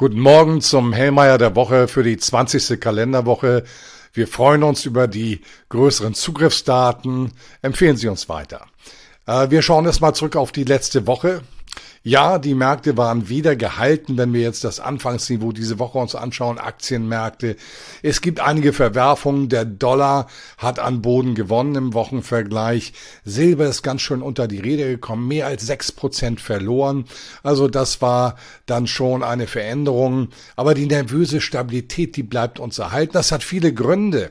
Guten Morgen zum Hellmeier der Woche für die 20. Kalenderwoche. Wir freuen uns über die größeren Zugriffsdaten. Empfehlen Sie uns weiter. Äh, wir schauen erstmal zurück auf die letzte Woche. Ja, die Märkte waren wieder gehalten, wenn wir jetzt das Anfangsniveau diese Woche uns anschauen, Aktienmärkte. Es gibt einige Verwerfungen. Der Dollar hat an Boden gewonnen im Wochenvergleich. Silber ist ganz schön unter die Rede gekommen, mehr als sechs Prozent verloren. Also das war dann schon eine Veränderung. Aber die nervöse Stabilität, die bleibt uns erhalten. Das hat viele Gründe.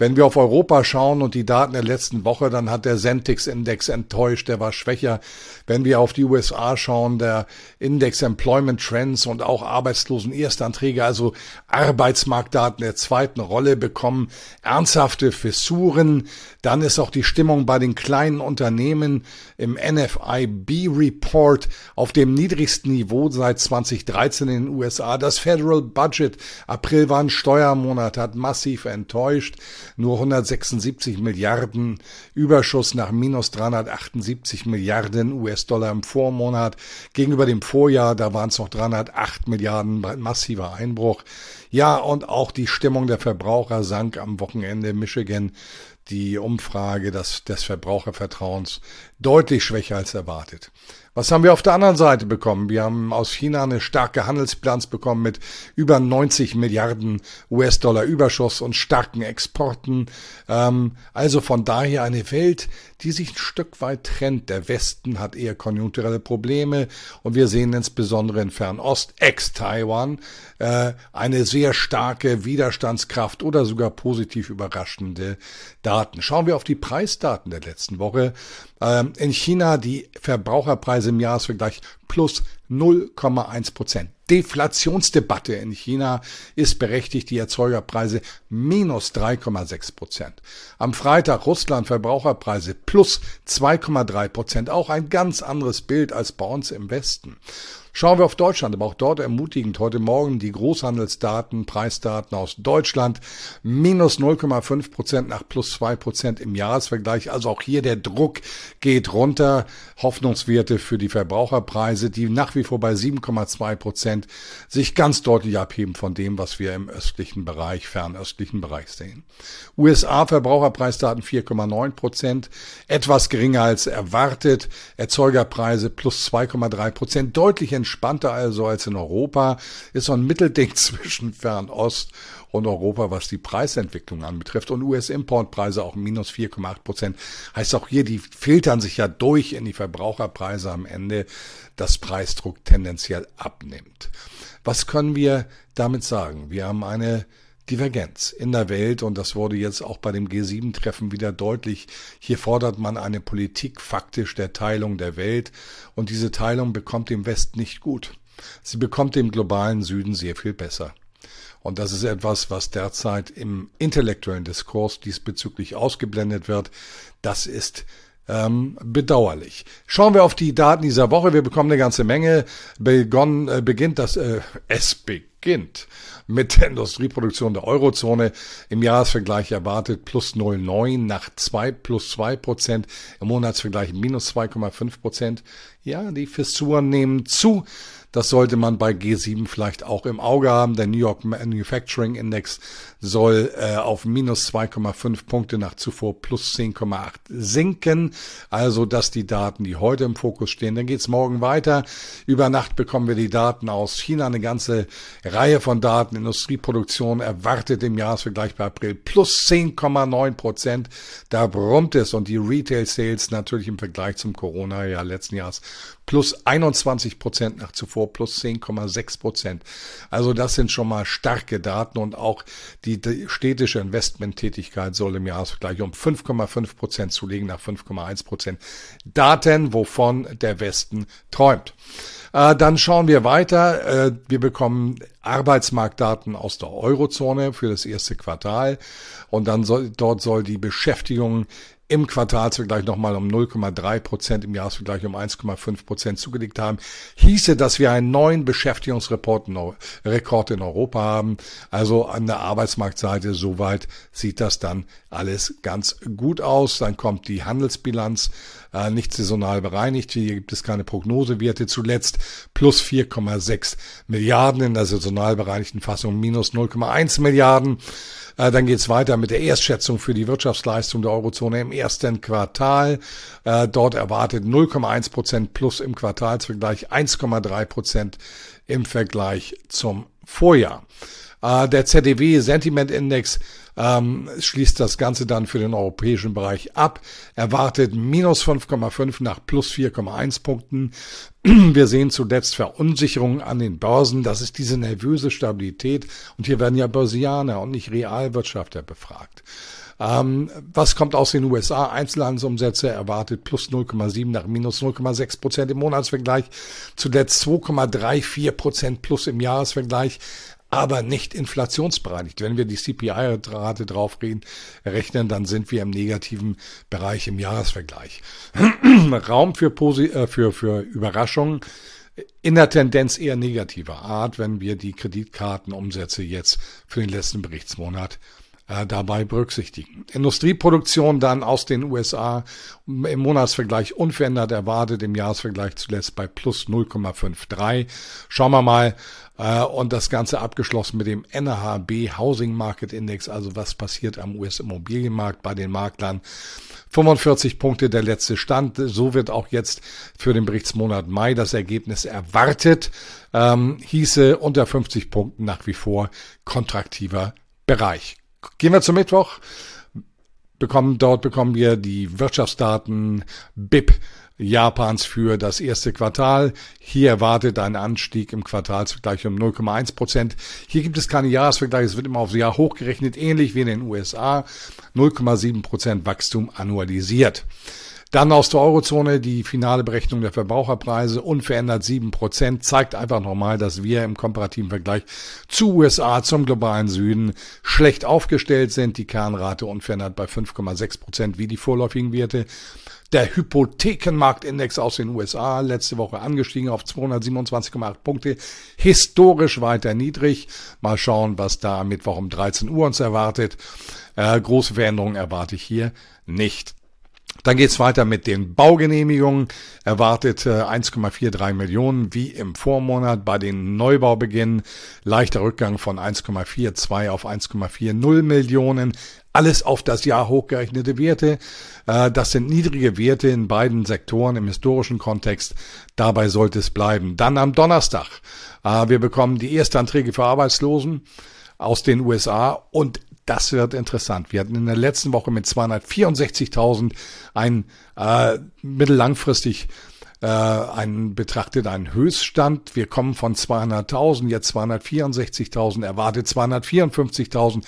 Wenn wir auf Europa schauen und die Daten der letzten Woche, dann hat der Sentix-Index enttäuscht, der war schwächer. Wenn wir auf die USA schauen, der Index Employment Trends und auch Arbeitslosen Erstanträge, also Arbeitsmarktdaten der zweiten Rolle bekommen ernsthafte Fissuren. Dann ist auch die Stimmung bei den kleinen Unternehmen im NFIB Report auf dem niedrigsten Niveau seit 2013 in den USA. Das Federal Budget April war ein Steuermonat, hat massiv enttäuscht nur 176 Milliarden Überschuss nach minus 378 Milliarden US-Dollar im Vormonat. Gegenüber dem Vorjahr, da waren es noch 308 Milliarden, massiver Einbruch. Ja, und auch die Stimmung der Verbraucher sank am Wochenende. Michigan die Umfrage des, des Verbrauchervertrauens deutlich schwächer als erwartet. Was haben wir auf der anderen Seite bekommen? Wir haben aus China eine starke Handelsbilanz bekommen mit über 90 Milliarden US-Dollar Überschuss und starken Exporten. Ähm, also von daher eine Welt, die sich ein Stück weit trennt. Der Westen hat eher konjunkturelle Probleme und wir sehen insbesondere in Fernost, ex-Taiwan, äh, eine sehr starke Widerstandskraft oder sogar positiv überraschende Daten. Schauen wir auf die Preisdaten der letzten Woche. Ähm, in China die Verbraucherpreise im Jahresvergleich plus 0,1 Prozent. Deflationsdebatte in China ist berechtigt, die Erzeugerpreise minus 3,6 Prozent. Am Freitag Russland Verbraucherpreise plus 2,3 Prozent. Auch ein ganz anderes Bild als bei uns im Westen. Schauen wir auf Deutschland, aber auch dort ermutigend heute Morgen die Großhandelsdaten, Preisdaten aus Deutschland. Minus 0,5 Prozent nach plus 2 Prozent im Jahresvergleich. Also auch hier der Druck geht runter. Hoffnungswerte für die Verbraucherpreise, die nach wie vor bei 7,2 Prozent sich ganz deutlich abheben von dem, was wir im östlichen Bereich, fernöstlichen Bereich sehen. USA Verbraucherpreisdaten 4,9 Prozent, etwas geringer als erwartet. Erzeugerpreise plus 2,3 Prozent, deutlich entspannter also als in Europa, ist so ein Mittelding zwischen Fernost und Europa, was die Preisentwicklung anbetrifft. Und US-Importpreise auch minus 4,8 Prozent. Heißt auch hier, die filtern sich ja durch in die Verbraucherpreise am Ende, dass Preisdruck tendenziell abnimmt. Was können wir damit sagen? Wir haben eine Divergenz in der Welt und das wurde jetzt auch bei dem G7-Treffen wieder deutlich. Hier fordert man eine Politik faktisch der Teilung der Welt und diese Teilung bekommt dem West nicht gut. Sie bekommt dem globalen Süden sehr viel besser. Und das ist etwas, was derzeit im intellektuellen Diskurs diesbezüglich ausgeblendet wird. Das ist ähm, bedauerlich. Schauen wir auf die Daten dieser Woche. Wir bekommen eine ganze Menge. Begonnen, äh, beginnt das, äh, es beginnt mit der Industrieproduktion der Eurozone im Jahresvergleich erwartet plus 0,9 nach 2 plus 2 Prozent, im Monatsvergleich minus 2,5 Prozent. Ja, die Fissuren nehmen zu. Das sollte man bei G7 vielleicht auch im Auge haben. Der New York Manufacturing Index soll äh, auf minus 2,5 Punkte nach zuvor plus 10,8 sinken. Also dass die Daten, die heute im Fokus stehen. Dann geht's morgen weiter. Über Nacht bekommen wir die Daten aus China, eine ganze Reihe von Daten. Industrieproduktion erwartet im Jahresvergleich bei April plus 10,9 Prozent. Da brummt es und die Retail Sales natürlich im Vergleich zum Corona-Jahr letzten Jahres plus 21 Prozent nach zuvor plus 10,6 Prozent. Also das sind schon mal starke Daten und auch die, städtische Investmenttätigkeit soll im Jahresvergleich um 5,5 Prozent zulegen nach 5,1 Prozent. Daten, wovon der Westen träumt. Äh, dann schauen wir weiter. Äh, wir bekommen Arbeitsmarktdaten aus der Eurozone für das erste Quartal und dann soll, dort soll die Beschäftigung im Quartalsvergleich nochmal um 0,3 Prozent, im Jahresvergleich um 1,5 Prozent zugelegt haben, hieße, dass wir einen neuen Beschäftigungsrekord in Europa haben. Also an der Arbeitsmarktseite, soweit sieht das dann alles ganz gut aus. Dann kommt die Handelsbilanz äh, nicht saisonal bereinigt. Hier gibt es keine Prognosewerte. Zuletzt plus 4,6 Milliarden in der saisonal bereinigten Fassung minus 0,1 Milliarden. Äh, dann geht's weiter mit der Erstschätzung für die Wirtschaftsleistung der Eurozone im ersten Quartal. Äh, dort erwartet 0,1 Prozent plus im Quartalsvergleich, 1,3 Prozent im Vergleich zum Vorjahr. Äh, der ZDW Sentiment Index ähm, schließt das Ganze dann für den europäischen Bereich ab, erwartet minus 5,5 nach plus 4,1 Punkten. Wir sehen zuletzt Verunsicherungen an den Börsen. Das ist diese nervöse Stabilität. Und hier werden ja Börsianer und nicht Realwirtschaftler befragt. Ähm, was kommt aus den USA? Einzelhandelsumsätze erwartet plus 0,7 nach minus 0,6 Prozent im Monatsvergleich. Zuletzt 2,34 Prozent plus im Jahresvergleich aber nicht inflationsbereinigt. Wenn wir die CPI-Rate draufreden, rechnen, dann sind wir im negativen Bereich im Jahresvergleich. Raum für, Posi äh, für, für Überraschungen in der Tendenz eher negativer Art, wenn wir die Kreditkartenumsätze jetzt für den letzten Berichtsmonat äh, dabei berücksichtigen. Industrieproduktion dann aus den USA im Monatsvergleich unverändert erwartet, im Jahresvergleich zuletzt bei plus 0,53. Schauen wir mal, äh, und das Ganze abgeschlossen mit dem NHB Housing Market Index, also was passiert am US-Immobilienmarkt bei den Maklern. 45 Punkte der letzte Stand. So wird auch jetzt für den Berichtsmonat Mai das Ergebnis erwartet. Ähm, hieße unter 50 Punkten nach wie vor kontraktiver Bereich. Gehen wir zum Mittwoch. Bekommen, dort bekommen wir die Wirtschaftsdaten BIP Japans für das erste Quartal. Hier erwartet ein Anstieg im Quartalsvergleich um 0,1 Prozent. Hier gibt es keine Jahresvergleiche, es wird immer aufs Jahr hochgerechnet, ähnlich wie in den USA. 0,7 Prozent Wachstum annualisiert. Dann aus der Eurozone die finale Berechnung der Verbraucherpreise unverändert 7%, zeigt einfach nochmal, dass wir im komparativen Vergleich zu USA, zum globalen Süden schlecht aufgestellt sind. Die Kernrate unverändert bei 5,6% wie die vorläufigen Werte. Der Hypothekenmarktindex aus den USA letzte Woche angestiegen auf 227,8 Punkte, historisch weiter niedrig. Mal schauen, was da am Mittwoch um 13 Uhr uns erwartet. Äh, große Veränderungen erwarte ich hier nicht. Dann geht's weiter mit den Baugenehmigungen. Erwartet 1,43 Millionen wie im Vormonat bei den Neubaubeginn. Leichter Rückgang von 1,42 auf 1,40 Millionen. Alles auf das Jahr hochgerechnete Werte. Äh, das sind niedrige Werte in beiden Sektoren im historischen Kontext. Dabei sollte es bleiben. Dann am Donnerstag. Äh, wir bekommen die Erstanträge für Arbeitslosen aus den USA und das wird interessant. Wir hatten in der letzten Woche mit 264.000 ein äh, mittellangfristig äh, einen betrachtet einen Höchststand. Wir kommen von 200.000, jetzt 264.000, erwartet 254.000.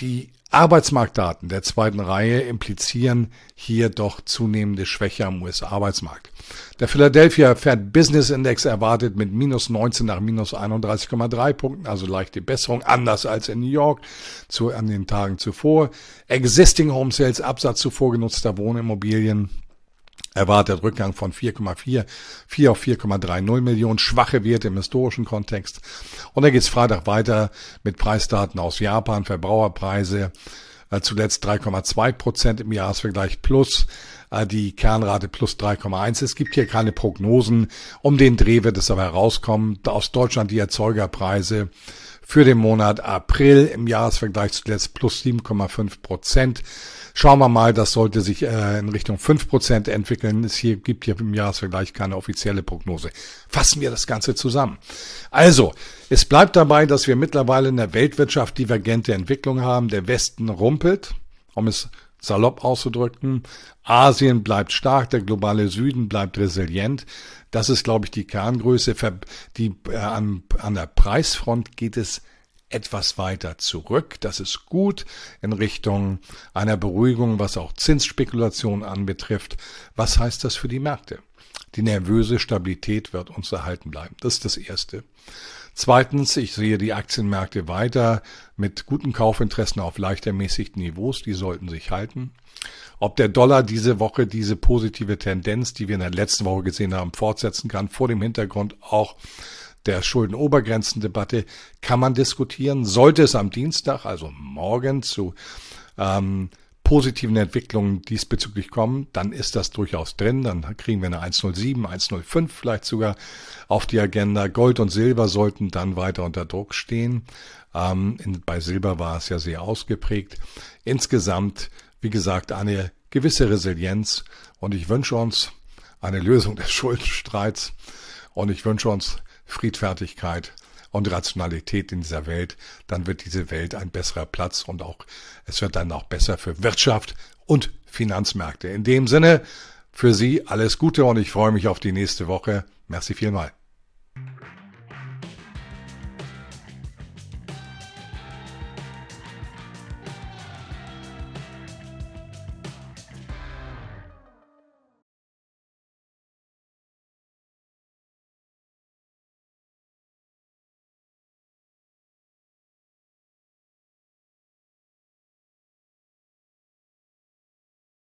Die Arbeitsmarktdaten der zweiten Reihe implizieren hier doch zunehmende Schwäche am US-Arbeitsmarkt. Der Philadelphia Fed Business Index erwartet mit minus 19 nach minus 31,3 Punkten, also leichte Besserung, anders als in New York zu, an den Tagen zuvor. Existing Home Sales, Absatz zuvor genutzter Wohnimmobilien erwartet Rückgang von 4,4 4 auf 4,30 Millionen, schwache Werte im historischen Kontext. Und dann geht's Freitag weiter mit Preisdaten aus Japan, Verbraucherpreise, äh, zuletzt 3,2 Prozent im Jahresvergleich plus äh, die Kernrate plus 3,1. Es gibt hier keine Prognosen. Um den Dreh wird es aber herauskommen. Aus Deutschland die Erzeugerpreise für den Monat April im Jahresvergleich zuletzt plus 7,5 Prozent. Schauen wir mal, das sollte sich äh, in Richtung 5% entwickeln. Es hier gibt hier im Jahresvergleich keine offizielle Prognose. Fassen wir das Ganze zusammen. Also, es bleibt dabei, dass wir mittlerweile in der Weltwirtschaft divergente Entwicklung haben. Der Westen rumpelt, um es salopp auszudrücken. Asien bleibt stark, der globale Süden bleibt resilient. Das ist, glaube ich, die Kerngröße. Die, äh, an, an der Preisfront geht es etwas weiter zurück. Das ist gut in Richtung einer Beruhigung, was auch Zinsspekulation anbetrifft. Was heißt das für die Märkte? Die nervöse Stabilität wird uns erhalten bleiben. Das ist das Erste. Zweitens, ich sehe die Aktienmärkte weiter mit guten Kaufinteressen auf leicht ermäßigten Niveaus. Die sollten sich halten. Ob der Dollar diese Woche diese positive Tendenz, die wir in der letzten Woche gesehen haben, fortsetzen kann, vor dem Hintergrund auch der Schuldenobergrenzendebatte, kann man diskutieren. Sollte es am Dienstag, also morgen, zu ähm, positiven Entwicklungen diesbezüglich kommen, dann ist das durchaus drin. Dann kriegen wir eine 107, 105 vielleicht sogar auf die Agenda. Gold und Silber sollten dann weiter unter Druck stehen. Ähm, in, bei Silber war es ja sehr ausgeprägt. Insgesamt, wie gesagt, eine gewisse Resilienz und ich wünsche uns eine Lösung des Schuldenstreits und ich wünsche uns Friedfertigkeit und Rationalität in dieser Welt, dann wird diese Welt ein besserer Platz und auch es wird dann auch besser für Wirtschaft und Finanzmärkte. In dem Sinne, für Sie alles Gute und ich freue mich auf die nächste Woche. Merci vielmal.